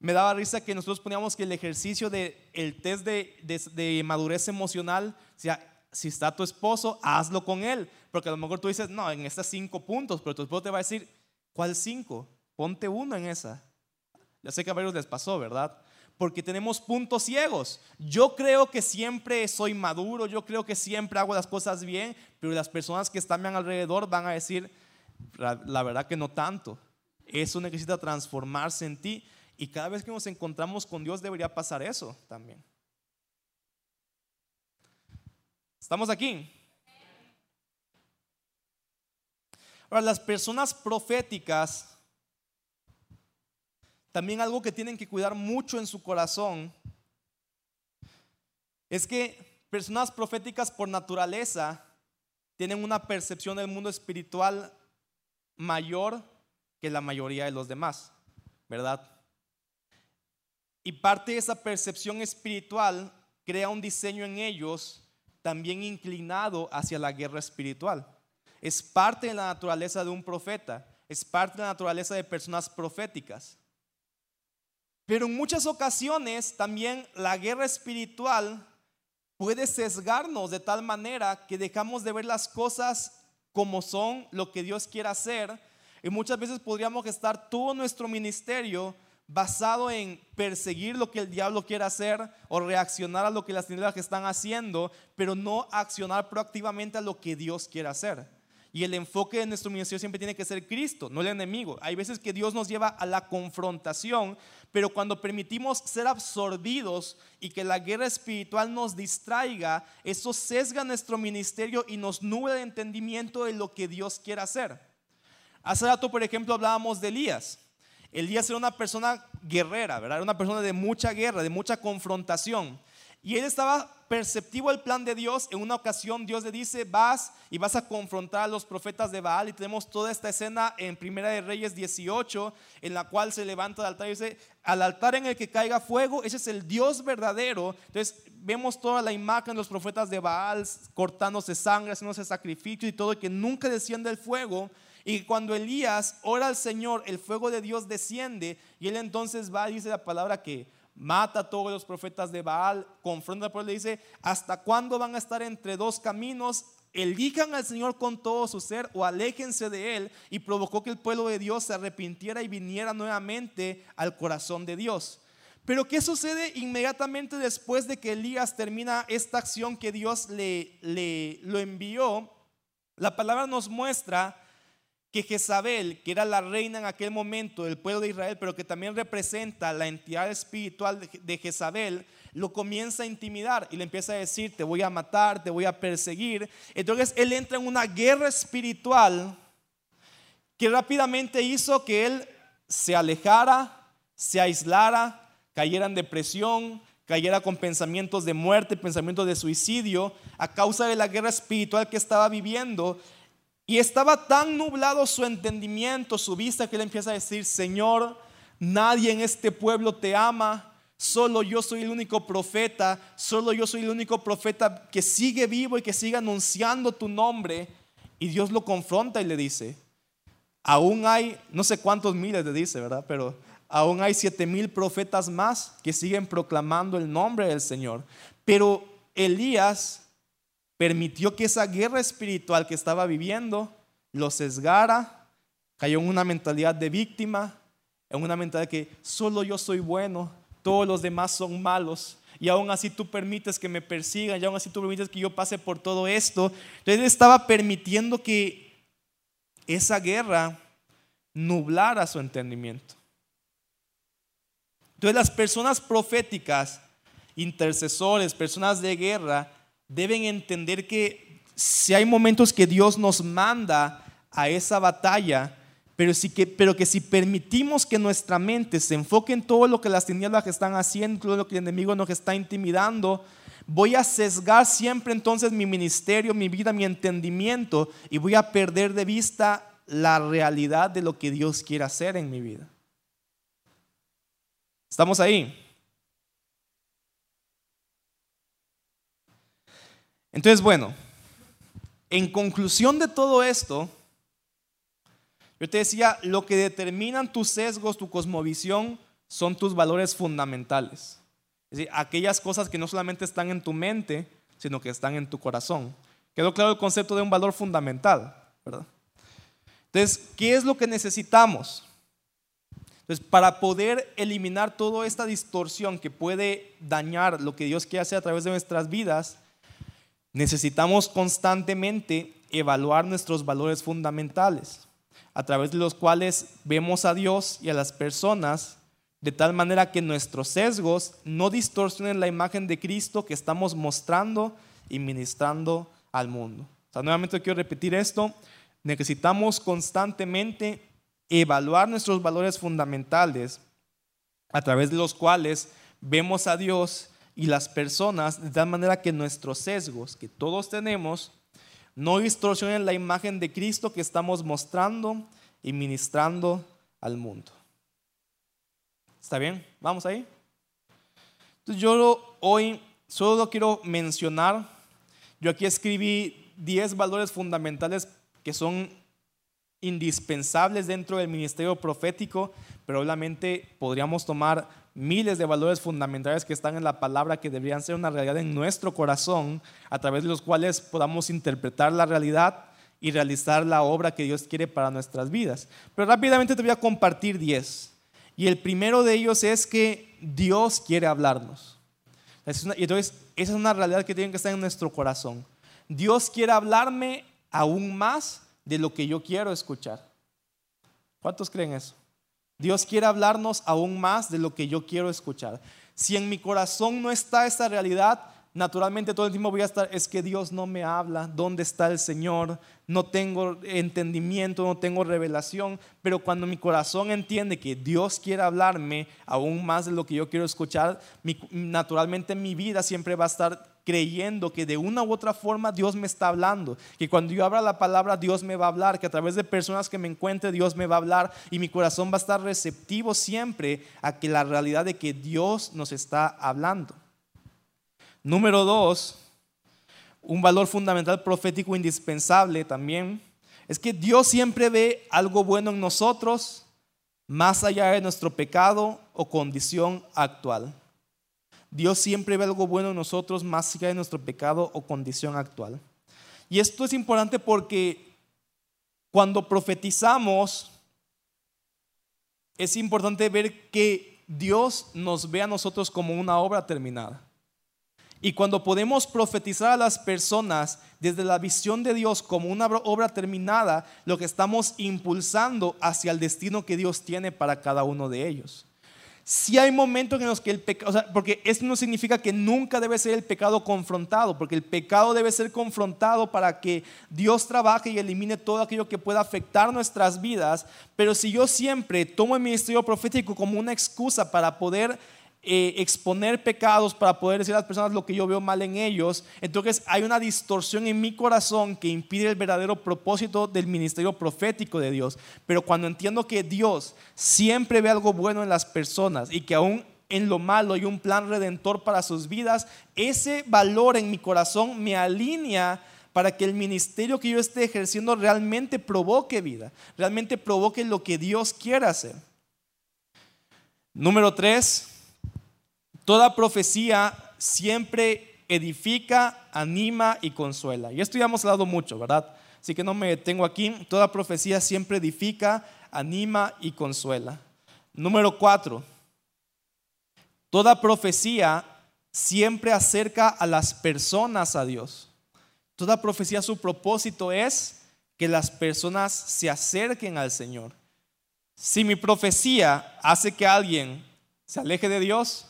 me daba risa que nosotros poníamos que el ejercicio de el test de, de, madurez emocional, o sea, si está tu esposo, hazlo con él. Porque a lo mejor tú dices, no, en estos cinco puntos, pero tu esposo te va a decir, ¿cuál cinco? Ponte uno en esa. Ya sé que a varios les pasó, ¿verdad? Porque tenemos puntos ciegos. Yo creo que siempre soy maduro, yo creo que siempre hago las cosas bien, pero las personas que están a mi alrededor van a decir, la verdad que no tanto. Eso necesita transformarse en ti. Y cada vez que nos encontramos con Dios debería pasar eso también. ¿Estamos aquí? Ahora, las personas proféticas, también algo que tienen que cuidar mucho en su corazón, es que personas proféticas por naturaleza tienen una percepción del mundo espiritual mayor que la mayoría de los demás, ¿verdad? Y parte de esa percepción espiritual crea un diseño en ellos también inclinado hacia la guerra espiritual. Es parte de la naturaleza de un profeta. es parte de la naturaleza de personas proféticas. Pero en muchas ocasiones también la guerra espiritual puede sesgarnos de tal manera que dejamos de ver las cosas como son, lo que Dios quiere hacer. Y muchas veces podríamos estar todo nuestro ministerio basado en perseguir lo que el diablo quiere hacer o reaccionar a lo que las tinieblas están haciendo, pero no accionar proactivamente a lo que Dios quiere hacer. Y el enfoque de nuestro ministerio siempre tiene que ser Cristo, no el enemigo. Hay veces que Dios nos lleva a la confrontación, pero cuando permitimos ser absorbidos y que la guerra espiritual nos distraiga, eso sesga nuestro ministerio y nos nubla el entendimiento de lo que Dios quiere hacer. Hace rato, por ejemplo, hablábamos de Elías. Elías era una persona guerrera, ¿verdad? Era una persona de mucha guerra, de mucha confrontación. Y él estaba perceptivo el plan de Dios. En una ocasión Dios le dice, vas y vas a confrontar a los profetas de Baal. Y tenemos toda esta escena en Primera de Reyes 18, en la cual se levanta el altar y dice, al altar en el que caiga fuego, ese es el Dios verdadero. Entonces vemos toda la imagen de los profetas de Baal cortándose sangre, haciéndose sacrificio y todo, que nunca desciende el fuego. Y cuando Elías ora al Señor, el fuego de Dios desciende y él entonces va y dice la palabra que mata a todos los profetas de Baal, confronta al pueblo y dice, ¿hasta cuándo van a estar entre dos caminos? Elijan al Señor con todo su ser o aléjense de Él y provocó que el pueblo de Dios se arrepintiera y viniera nuevamente al corazón de Dios. Pero ¿qué sucede inmediatamente después de que Elías termina esta acción que Dios le, le lo envió? La palabra nos muestra que Jezabel, que era la reina en aquel momento del pueblo de Israel, pero que también representa la entidad espiritual de Jezabel, lo comienza a intimidar y le empieza a decir, te voy a matar, te voy a perseguir. Entonces él entra en una guerra espiritual que rápidamente hizo que él se alejara, se aislara, cayera en depresión, cayera con pensamientos de muerte, pensamientos de suicidio, a causa de la guerra espiritual que estaba viviendo y estaba tan nublado su entendimiento, su vista, que él empieza a decir, Señor, nadie en este pueblo te ama, solo yo soy el único profeta, solo yo soy el único profeta que sigue vivo y que sigue anunciando tu nombre. Y Dios lo confronta y le dice, aún hay, no sé cuántos miles le dice, ¿verdad? Pero aún hay siete mil profetas más que siguen proclamando el nombre del Señor. Pero Elías permitió que esa guerra espiritual que estaba viviendo lo sesgara, cayó en una mentalidad de víctima, en una mentalidad que solo yo soy bueno, todos los demás son malos, y aún así tú permites que me persigan, y aún así tú permites que yo pase por todo esto. Entonces estaba permitiendo que esa guerra nublara su entendimiento. Entonces las personas proféticas, intercesores, personas de guerra, deben entender que si hay momentos que Dios nos manda a esa batalla, pero, que, pero que si permitimos que nuestra mente se enfoque en todo lo que las tinieblas están haciendo, todo lo que el enemigo nos está intimidando, voy a sesgar siempre entonces mi ministerio, mi vida, mi entendimiento y voy a perder de vista la realidad de lo que Dios quiere hacer en mi vida. ¿Estamos ahí? Entonces, bueno, en conclusión de todo esto, yo te decía, lo que determinan tus sesgos, tu cosmovisión, son tus valores fundamentales. Es decir, aquellas cosas que no solamente están en tu mente, sino que están en tu corazón. Quedó claro el concepto de un valor fundamental, ¿verdad? Entonces, ¿qué es lo que necesitamos? Entonces, para poder eliminar toda esta distorsión que puede dañar lo que Dios quiere hacer a través de nuestras vidas, Necesitamos constantemente evaluar nuestros valores fundamentales, a través de los cuales vemos a Dios y a las personas de tal manera que nuestros sesgos no distorsionen la imagen de Cristo que estamos mostrando y ministrando al mundo. O sea, nuevamente quiero repetir esto, necesitamos constantemente evaluar nuestros valores fundamentales a través de los cuales vemos a Dios y las personas de tal manera que nuestros sesgos que todos tenemos no distorsionen la imagen de Cristo que estamos mostrando y ministrando al mundo. ¿Está bien? ¿Vamos ahí? Entonces yo hoy solo quiero mencionar, yo aquí escribí 10 valores fundamentales que son indispensables dentro del ministerio profético, pero obviamente podríamos tomar miles de valores fundamentales que están en la palabra que deberían ser una realidad en nuestro corazón, a través de los cuales podamos interpretar la realidad y realizar la obra que Dios quiere para nuestras vidas. Pero rápidamente te voy a compartir 10. Y el primero de ellos es que Dios quiere hablarnos. Y entonces, esa es una realidad que tiene que estar en nuestro corazón. Dios quiere hablarme aún más de lo que yo quiero escuchar. ¿Cuántos creen eso? Dios quiere hablarnos aún más de lo que yo quiero escuchar. Si en mi corazón no está esa realidad, naturalmente todo el tiempo voy a estar, es que Dios no me habla, ¿dónde está el Señor? No tengo entendimiento, no tengo revelación, pero cuando mi corazón entiende que Dios quiere hablarme aún más de lo que yo quiero escuchar, naturalmente mi vida siempre va a estar creyendo que de una u otra forma Dios me está hablando, que cuando yo abra la palabra Dios me va a hablar, que a través de personas que me encuentre Dios me va a hablar y mi corazón va a estar receptivo siempre a que la realidad de que Dios nos está hablando. Número dos, un valor fundamental profético indispensable también, es que Dios siempre ve algo bueno en nosotros más allá de nuestro pecado o condición actual. Dios siempre ve algo bueno en nosotros más allá de nuestro pecado o condición actual. Y esto es importante porque cuando profetizamos, es importante ver que Dios nos ve a nosotros como una obra terminada. Y cuando podemos profetizar a las personas desde la visión de Dios como una obra terminada, lo que estamos impulsando hacia el destino que Dios tiene para cada uno de ellos si hay momentos en los que el pecado, porque esto no significa que nunca debe ser el pecado confrontado, porque el pecado debe ser confrontado para que Dios trabaje y elimine todo aquello que pueda afectar nuestras vidas, pero si yo siempre tomo el ministerio profético como una excusa para poder eh, exponer pecados para poder decir a las personas lo que yo veo mal en ellos, entonces hay una distorsión en mi corazón que impide el verdadero propósito del ministerio profético de Dios. Pero cuando entiendo que Dios siempre ve algo bueno en las personas y que aún en lo malo hay un plan redentor para sus vidas, ese valor en mi corazón me alinea para que el ministerio que yo esté ejerciendo realmente provoque vida, realmente provoque lo que Dios quiera hacer. Número tres, Toda profecía siempre edifica, anima y consuela. Y esto ya hemos hablado mucho, ¿verdad? Así que no me detengo aquí. Toda profecía siempre edifica, anima y consuela. Número cuatro. Toda profecía siempre acerca a las personas a Dios. Toda profecía, su propósito es que las personas se acerquen al Señor. Si mi profecía hace que alguien se aleje de Dios,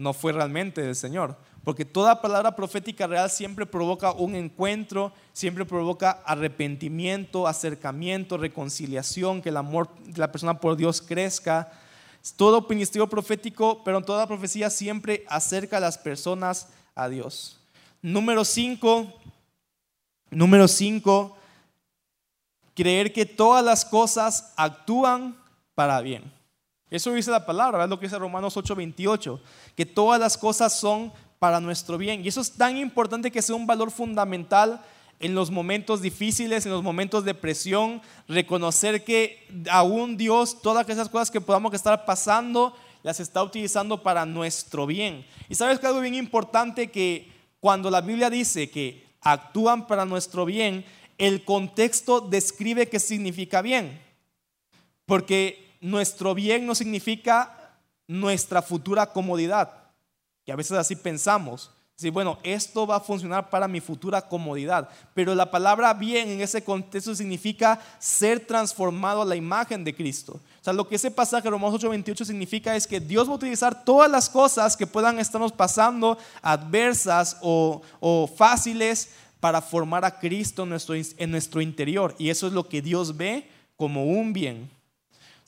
no fue realmente del Señor. Porque toda palabra profética real siempre provoca un encuentro, siempre provoca arrepentimiento, acercamiento, reconciliación, que el amor de la persona por Dios crezca. Todo ministerio profético, pero toda profecía siempre acerca a las personas a Dios. Número 5, número 5, creer que todas las cosas actúan para bien. Eso dice la palabra, es lo que dice Romanos 8:28, que todas las cosas son para nuestro bien. Y eso es tan importante que sea un valor fundamental en los momentos difíciles, en los momentos de presión, reconocer que aún Dios, todas esas cosas que podamos estar pasando, las está utilizando para nuestro bien. Y sabes que algo bien importante que cuando la Biblia dice que actúan para nuestro bien, el contexto describe qué significa bien. Porque nuestro bien no significa nuestra futura comodidad, que a veces así pensamos. Sí, bueno, esto va a funcionar para mi futura comodidad. Pero la palabra bien en ese contexto significa ser transformado a la imagen de Cristo. O sea, lo que ese pasaje de Romanos 8:28 significa es que Dios va a utilizar todas las cosas que puedan estarnos pasando, adversas o, fáciles, para formar a Cristo en nuestro interior. Y eso es lo que Dios ve como un bien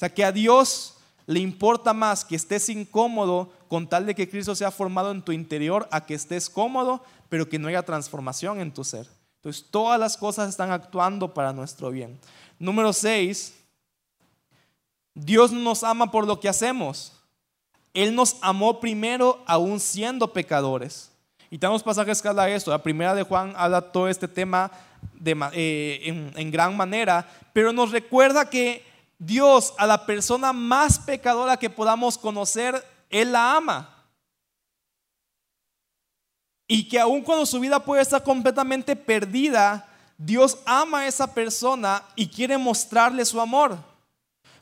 sea, que a Dios le importa más que estés incómodo con tal de que Cristo sea formado en tu interior a que estés cómodo, pero que no haya transformación en tu ser. Entonces, todas las cosas están actuando para nuestro bien. Número 6, Dios nos ama por lo que hacemos. Él nos amó primero aún siendo pecadores. Y tenemos pasajes que habla de esto. La primera de Juan habla todo este tema eh, en gran manera, pero nos recuerda que Dios a la persona más pecadora que podamos conocer, Él la ama. Y que aun cuando su vida puede estar completamente perdida, Dios ama a esa persona y quiere mostrarle su amor.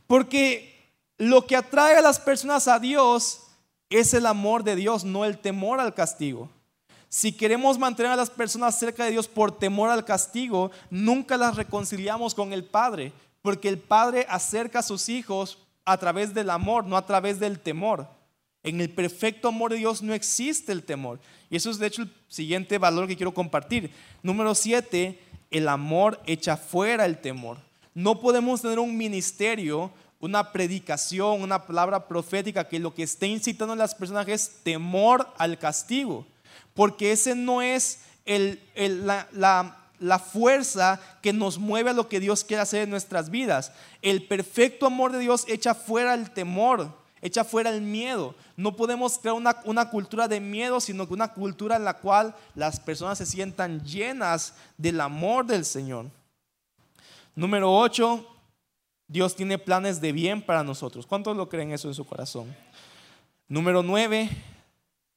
Porque lo que atrae a las personas a Dios es el amor de Dios, no el temor al castigo. Si queremos mantener a las personas cerca de Dios por temor al castigo, nunca las reconciliamos con el Padre, porque el Padre acerca a sus hijos a través del amor, no a través del temor. En el perfecto amor de Dios no existe el temor. Y eso es de hecho el siguiente valor que quiero compartir. Número siete, el amor echa fuera el temor. No podemos tener un ministerio una predicación, una palabra profética que lo que esté incitando a las personas es temor al castigo, porque ese no es la, la fuerza que nos mueve a lo que Dios quiere hacer en nuestras vidas. El perfecto amor de Dios echa fuera el temor, echa fuera el miedo. No podemos crear una, una, cultura de miedo, sino que una cultura en la cual las personas se sientan llenas del amor del Señor. Número 8, Dios tiene planes de bien para nosotros. ¿Cuántos lo creen eso en su corazón? Número nueve,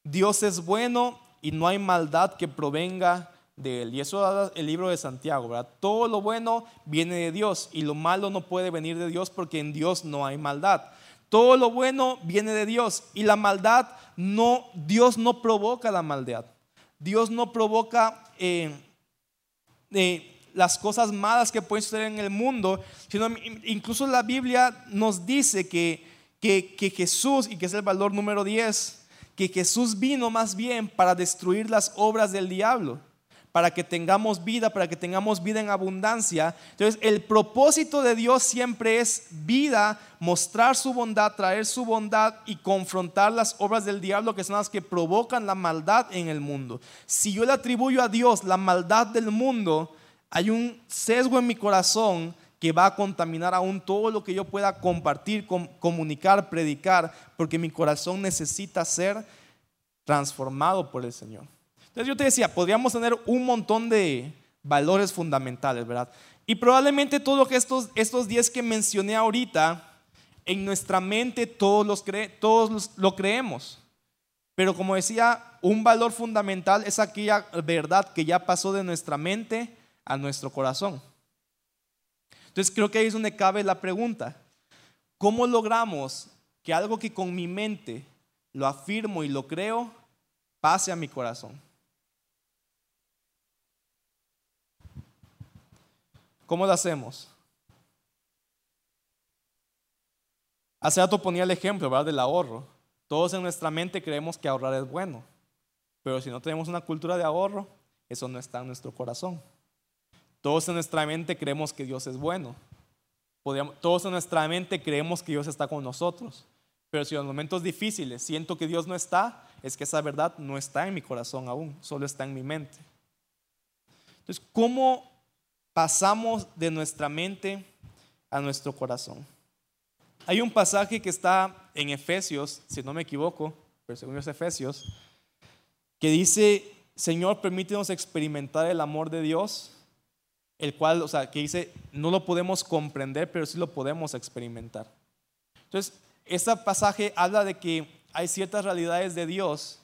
Dios es bueno y no hay maldad que provenga de él. Y eso da el libro de Santiago, ¿verdad? Todo lo bueno viene de Dios y lo malo no puede venir de Dios porque en Dios no hay maldad. Todo lo bueno viene de Dios y la maldad no, Dios no provoca la maldad. Dios no provoca eh, eh, las cosas malas que pueden suceder en el mundo, sino incluso la Biblia nos dice que, que, que Jesús, y que es el valor número 10, que Jesús vino más bien para destruir las obras del diablo, para que tengamos vida, para que tengamos vida en abundancia. Entonces, el propósito de Dios siempre es vida, mostrar su bondad, traer su bondad y confrontar las obras del diablo que son las que provocan la maldad en el mundo. Si yo le atribuyo a Dios la maldad del mundo, hay un sesgo en mi corazón que va a contaminar aún todo lo que yo pueda compartir, comunicar, predicar, porque mi corazón necesita ser transformado por el Señor. Entonces yo te decía, podríamos tener un montón de valores fundamentales, ¿verdad? Y probablemente todo lo que estos, estos 10 que mencioné ahorita, en nuestra mente todos, los todos lo creemos. Pero como decía, un valor fundamental es aquella verdad que ya pasó de nuestra mente a nuestro corazón. Entonces creo que ahí es donde cabe la pregunta. ¿Cómo logramos que algo que con mi mente lo afirmo y lo creo pase a mi corazón? ¿Cómo lo hacemos? Hace rato ponía el ejemplo ¿verdad? del ahorro. Todos en nuestra mente creemos que ahorrar es bueno, pero si no tenemos una cultura de ahorro, eso no está en nuestro corazón. Todos en nuestra mente creemos que Dios es bueno. todos en nuestra mente creemos que Dios está con nosotros. Pero si en los momentos difíciles siento que Dios no está, es que esa verdad no está en mi corazón aún, solo está en mi mente. Entonces, ¿cómo pasamos de nuestra mente a nuestro corazón? Hay un pasaje que está en Efesios, si no me equivoco, pero según es Efesios, que dice, Señor, permítenos experimentar el amor de Dios el cual, o sea, que dice, no lo podemos comprender, pero sí lo podemos experimentar. Entonces, este pasaje habla de que hay ciertas realidades de Dios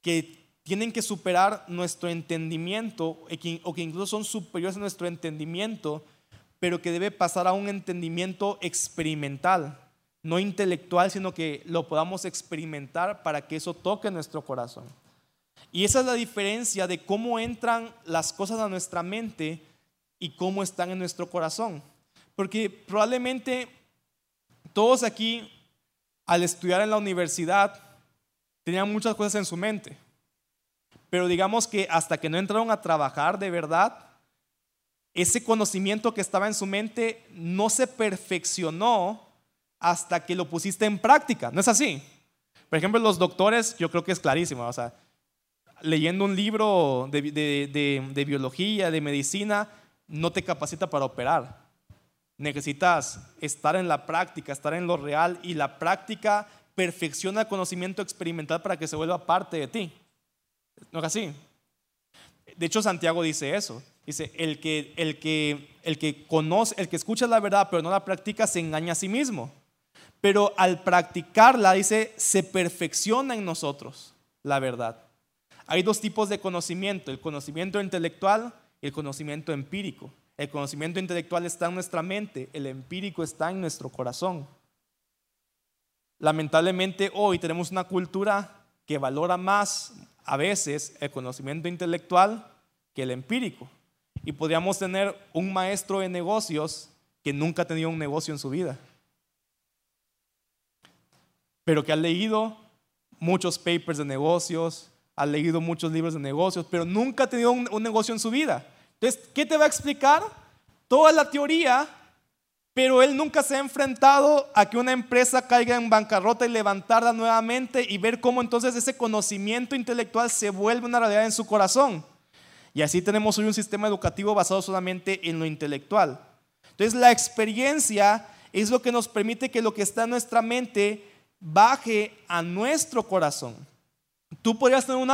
que tienen que superar nuestro entendimiento o que incluso son superiores a nuestro entendimiento, pero que debe pasar a un entendimiento experimental, no intelectual, sino que lo podamos experimentar para que eso toque nuestro corazón. Y esa es la diferencia de cómo entran las cosas a nuestra mente y cómo están en nuestro corazón. Porque probablemente todos aquí, al estudiar en la universidad, tenían muchas cosas en su mente. Pero digamos que hasta que no entraron a trabajar de verdad, ese conocimiento que estaba en su mente no se perfeccionó hasta que lo pusiste en práctica. ¿No es así? Por ejemplo, los doctores, yo creo que es clarísimo. O sea, leyendo un libro de, biología, de medicina, no te capacita para operar. Necesitas estar en la práctica, estar en lo real y la práctica perfecciona el conocimiento experimental para que se vuelva parte de ti. ¿No es así? De hecho, Santiago dice eso. Dice, el que, el que, el que conoce, el que escucha la verdad pero no la practica se engaña a sí mismo. Pero al practicarla, dice, se perfecciona en nosotros la verdad. Hay dos tipos de conocimiento, el conocimiento intelectual y el conocimiento empírico. El conocimiento intelectual está en nuestra mente, el empírico está en nuestro corazón. Lamentablemente hoy tenemos una cultura que valora más a veces el conocimiento intelectual que el empírico. Y podríamos tener un maestro de negocios que nunca ha tenido un negocio en su vida, pero que ha leído muchos papers de negocios, ha leído muchos libros de negocios, pero nunca ha tenido un, negocio en su vida. Entonces, ¿qué te va a explicar? Toda la teoría, pero él nunca se ha enfrentado a que una empresa caiga en bancarrota y levantarla nuevamente y ver cómo entonces ese conocimiento intelectual se vuelve una realidad en su corazón. Y así tenemos hoy un sistema educativo basado solamente en lo intelectual. Entonces la experiencia es lo que nos permite que lo que está en nuestra mente baje a nuestro corazón. Tú podrías tener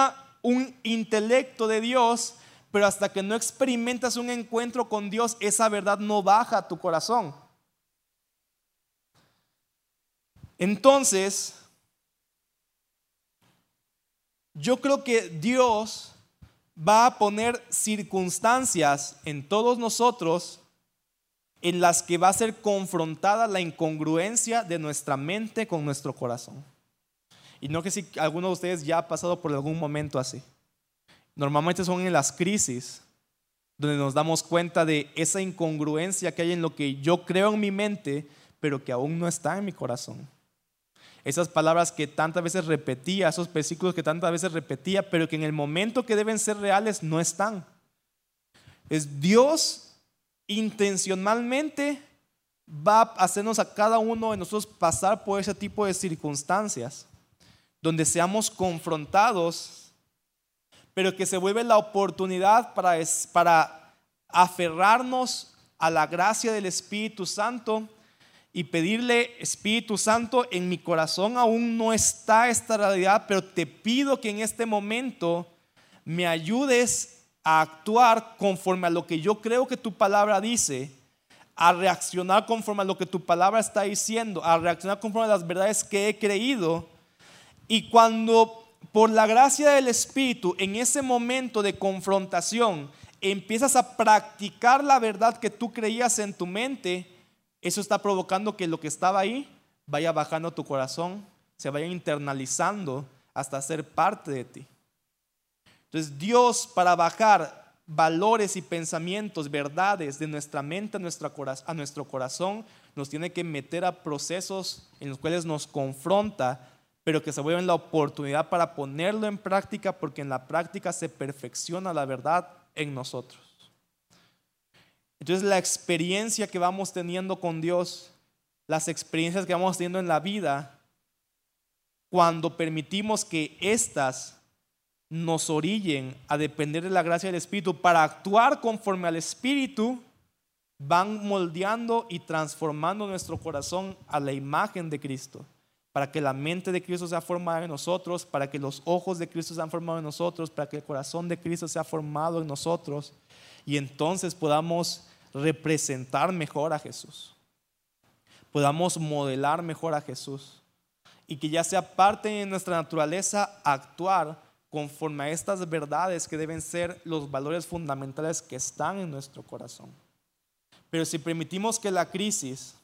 un intelecto de Dios, pero hasta que no experimentas un encuentro con Dios, esa verdad no baja a tu corazón. Entonces, yo creo que Dios va a poner circunstancias en todos nosotros en las que va a ser confrontada la incongruencia de nuestra mente con nuestro corazón. Y no que si alguno de ustedes ya ha pasado por algún momento así. Normalmente son en las crisis donde nos damos cuenta de esa incongruencia que hay en lo que yo creo en mi mente, pero que aún no está en mi corazón. Esas palabras que tantas veces repetía, esos versículos que tantas veces repetía, pero que en el momento que deben ser reales no están. Es Dios intencionalmente va a hacernos a cada uno de nosotros pasar por ese tipo de circunstancias donde seamos confrontados, pero que se vuelve la oportunidad para, para aferrarnos a la gracia del Espíritu Santo y pedirle, Espíritu Santo, en mi corazón aún no está esta realidad, pero te pido que en este momento me ayudes a actuar conforme a lo que yo creo que tu palabra dice, a reaccionar conforme a lo que tu palabra está diciendo, a reaccionar conforme a las verdades que he creído. Y cuando por la gracia del Espíritu, en ese momento de confrontación, empiezas a practicar la verdad que tú creías en tu mente, eso está provocando que lo que estaba ahí vaya bajando tu corazón, se vaya internalizando hasta ser parte de ti. Entonces Dios para bajar valores y pensamientos, verdades de nuestra mente a, a nuestro corazón, nos tiene que meter a procesos en los cuales nos confronta pero que se vuelven la oportunidad para ponerlo en práctica, porque en la práctica se perfecciona la verdad en nosotros. Entonces la experiencia que vamos teniendo con Dios, las experiencias que vamos teniendo en la vida, cuando permitimos que éstas nos orillen a depender de la gracia del Espíritu para actuar conforme al Espíritu, van moldeando y transformando nuestro corazón a la imagen de Cristo para que la mente de Cristo sea formada en nosotros, para que los ojos de Cristo sean formados en nosotros, para que el corazón de Cristo sea formado en nosotros y entonces podamos representar mejor a Jesús, podamos modelar mejor a Jesús y que ya sea parte de nuestra naturaleza actuar conforme a estas verdades que deben ser los valores fundamentales que están en nuestro corazón. Pero si permitimos que la crisis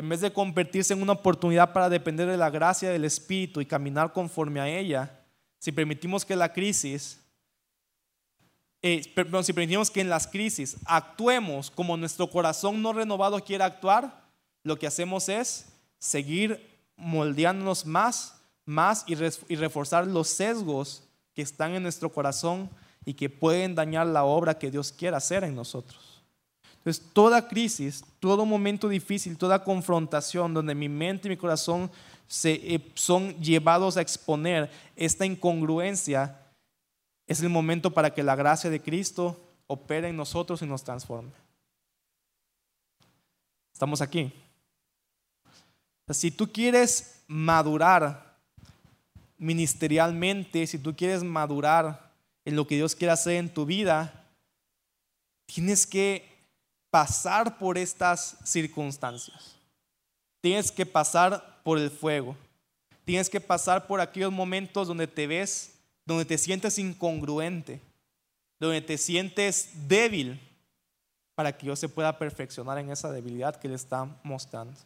en vez de convertirse en una oportunidad para depender de la gracia del Espíritu y caminar conforme a ella, si permitimos que la crisis, eh, si permitimos que en las crisis actuemos como nuestro corazón no renovado quiere actuar, lo que hacemos es seguir moldeándonos más, más y, y reforzar los sesgos que están en nuestro corazón y que pueden dañar la obra que Dios quiere hacer en nosotros. Entonces, toda crisis, todo momento difícil, toda confrontación donde mi mente y mi corazón se, eh, son llevados a exponer esta incongruencia, es el momento para que la gracia de Cristo opere en nosotros y nos transforme. Estamos aquí. Si tú quieres madurar ministerialmente, si tú quieres madurar en lo que Dios quiere hacer en tu vida, tienes que pasar por estas circunstancias. Tienes que pasar por el fuego. Tienes que pasar por aquellos momentos donde te ves, donde te sientes incongruente, donde te sientes débil, para que Dios se pueda perfeccionar en esa debilidad que le está mostrando.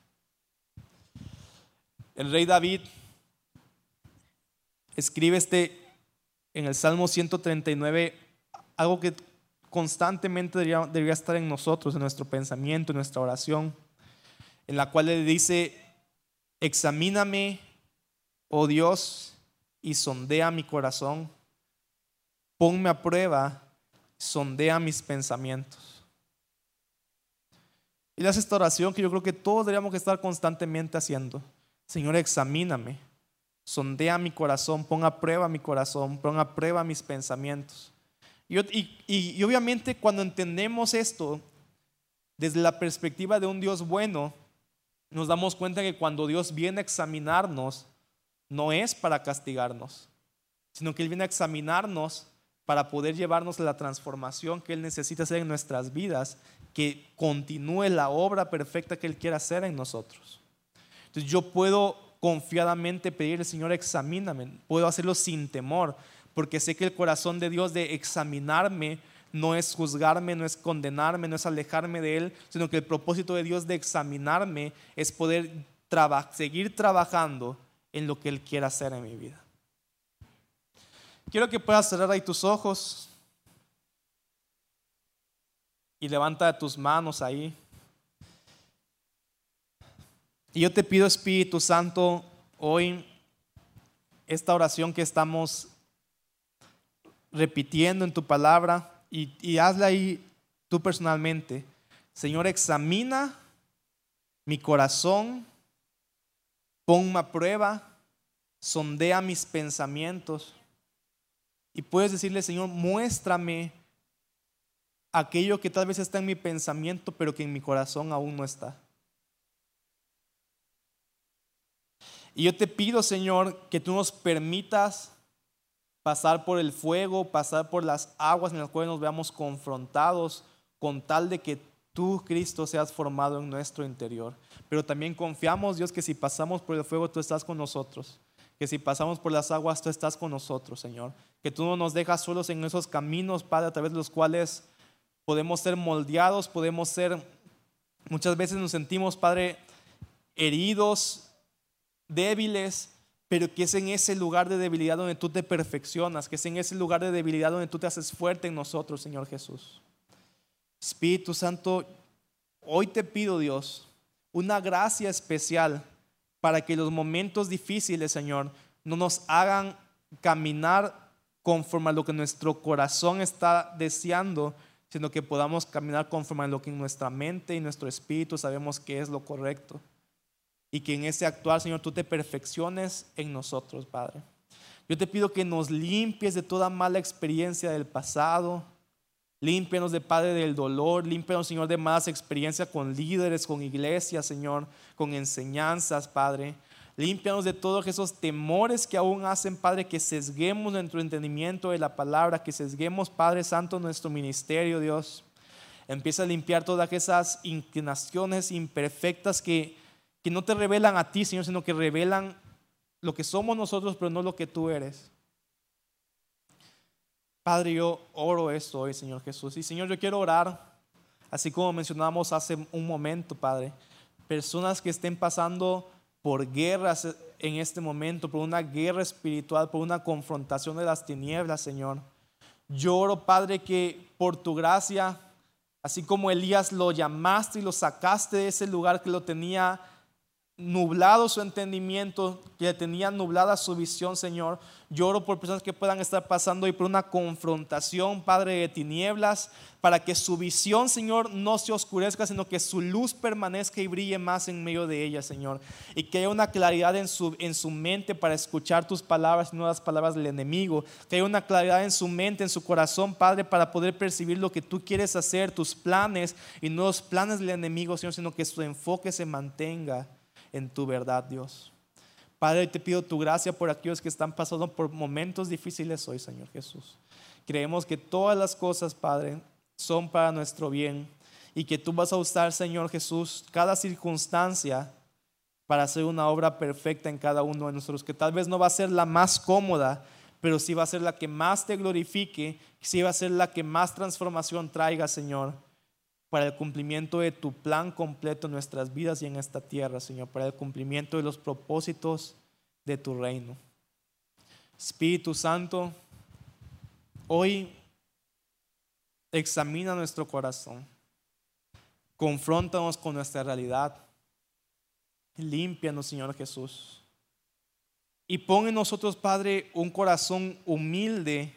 El rey David escribe este en el Salmo 139, algo que constantemente debería, estar en nosotros, en nuestro pensamiento, en nuestra oración, en la cual le dice, examíname, oh Dios, y sondea mi corazón, ponme a prueba, sondea mis pensamientos. Y es esta oración que yo creo que todos deberíamos estar constantemente haciendo. Señor, examíname, sondea mi corazón, pon a prueba mi corazón, pon a prueba mis pensamientos. Y, obviamente cuando entendemos esto desde la perspectiva de un Dios bueno, nos damos cuenta que cuando Dios viene a examinarnos, no es para castigarnos, sino que Él viene a examinarnos para poder llevarnos la transformación que Él necesita hacer en nuestras vidas, que continúe la obra perfecta que Él quiere hacer en nosotros. Entonces yo puedo confiadamente pedirle, Señor, examíname, puedo hacerlo sin temor, porque sé que el corazón de Dios de examinarme no es juzgarme, no es condenarme, no es alejarme de Él, sino que el propósito de Dios de examinarme es poder seguir trabajando en lo que Él quiera hacer en mi vida. Quiero que puedas cerrar ahí tus ojos y levanta tus manos ahí. Y yo te pido, Espíritu Santo, hoy esta oración que estamos repitiendo en tu palabra y, hazla ahí tú personalmente. Señor, examina mi corazón, ponme a prueba, sondea mis pensamientos. Y puedes decirle, Señor, muéstrame aquello que tal vez está en mi pensamiento, pero que en mi corazón aún no está. Y yo te pido, Señor, que tú nos permitas pasar por el fuego, pasar por las aguas en las cuales nos veamos confrontados con tal de que tú, Cristo, seas formado en nuestro interior. Pero también confiamos, Dios, que si pasamos por el fuego, tú estás con nosotros. Que si pasamos por las aguas, tú estás con nosotros, Señor. Que tú no nos dejas solos en esos caminos, Padre, a través de los cuales podemos ser moldeados, podemos ser, muchas veces nos sentimos, Padre, heridos, débiles, pero que es en ese lugar de debilidad donde tú te perfeccionas, que es en ese lugar de debilidad donde tú te haces fuerte en nosotros, Señor Jesús. Espíritu Santo, hoy te pido, Dios, una gracia especial para que los momentos difíciles, Señor, no nos hagan caminar conforme a lo que nuestro corazón está deseando, sino que podamos caminar conforme a lo que en nuestra mente y nuestro espíritu sabemos que es lo correcto y que en ese actuar, Señor, tú te perfecciones en nosotros, Padre. Yo te pido que nos limpies de toda mala experiencia del pasado. Límpianos de Padre del dolor, límpianos, Señor, de malas experiencias con líderes, con iglesias, Señor, con enseñanzas, Padre. Límpianos de todos esos temores que aún hacen, Padre, que sesguemos nuestro entendimiento de la palabra, que sesguemos, Padre Santo, nuestro ministerio, Dios. Empieza a limpiar todas esas inclinaciones imperfectas que que no te revelan a ti, Señor, sino que revelan lo que somos nosotros, pero no lo que tú eres. Padre, yo oro esto hoy, Señor Jesús. Y Señor, yo quiero orar, así como mencionamos hace un momento, Padre, personas que estén pasando por guerras en este momento, por una guerra espiritual, por una confrontación de las tinieblas, Señor. Yo oro, Padre, que por tu gracia, así como Elías lo llamaste y lo sacaste de ese lugar que lo tenía nublado su entendimiento, que tenía nublada su visión, Señor. Lloro por personas que puedan estar pasando y por una confrontación, Padre de tinieblas, para que su visión, Señor, no se oscurezca, sino que su luz permanezca y brille más en medio de ella, Señor. Y que haya una claridad en su, en su mente para escuchar tus palabras y no las palabras del enemigo. Que haya una claridad en su mente, en su corazón, Padre, para poder percibir lo que tú quieres hacer, tus planes y no los planes del enemigo, Señor, sino que su enfoque se mantenga en tu verdad, Dios. Padre, te pido tu gracia por aquellos que están pasando por momentos difíciles hoy, Señor Jesús. Creemos que todas las cosas, Padre, son para nuestro bien y que tú vas a usar, Señor Jesús, cada circunstancia para hacer una obra perfecta en cada uno de nosotros, que tal vez no va a ser la más cómoda, pero sí va a ser la que más te glorifique, sí va a ser la que más transformación traiga, Señor, para el cumplimiento de tu plan completo en nuestras vidas y en esta tierra, Señor, para el cumplimiento de los propósitos de tu reino. Espíritu Santo, hoy examina nuestro corazón, confróntanos con nuestra realidad, límpianos, Señor Jesús. Y pon en nosotros, Padre, un corazón humilde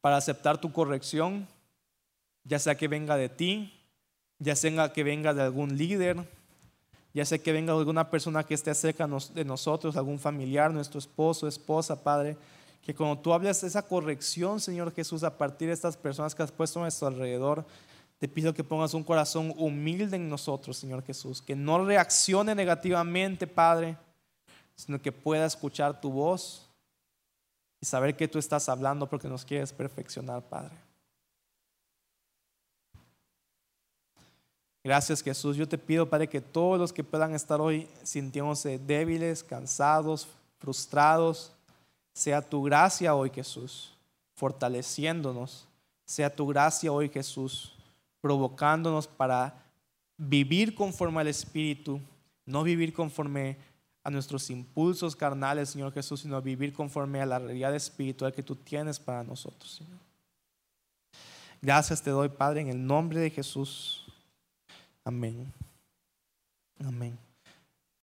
para aceptar tu corrección, ya sea que venga de ti, ya sea que venga de algún líder, ya sea que venga de alguna persona que esté cerca de nosotros, algún familiar, nuestro esposo, esposa, Padre, que cuando tú hables esa corrección, Señor Jesús, a partir de estas personas que has puesto a nuestro alrededor, te pido que pongas un corazón humilde en nosotros, Señor Jesús, que no reaccione negativamente, Padre, sino que pueda escuchar tu voz y saber que tú estás hablando porque nos quieres perfeccionar, Padre. Gracias Jesús. Yo te pido, Padre, que todos los que puedan estar hoy sintiéndose débiles, cansados, frustrados, sea tu gracia hoy Jesús, fortaleciéndonos. Sea tu gracia hoy Jesús, provocándonos para vivir conforme al Espíritu, no vivir conforme a nuestros impulsos carnales, Señor Jesús, sino vivir conforme a la realidad espiritual que tú tienes para nosotros, Señor. Gracias te doy, Padre, en el nombre de Jesús. Amén. Amén.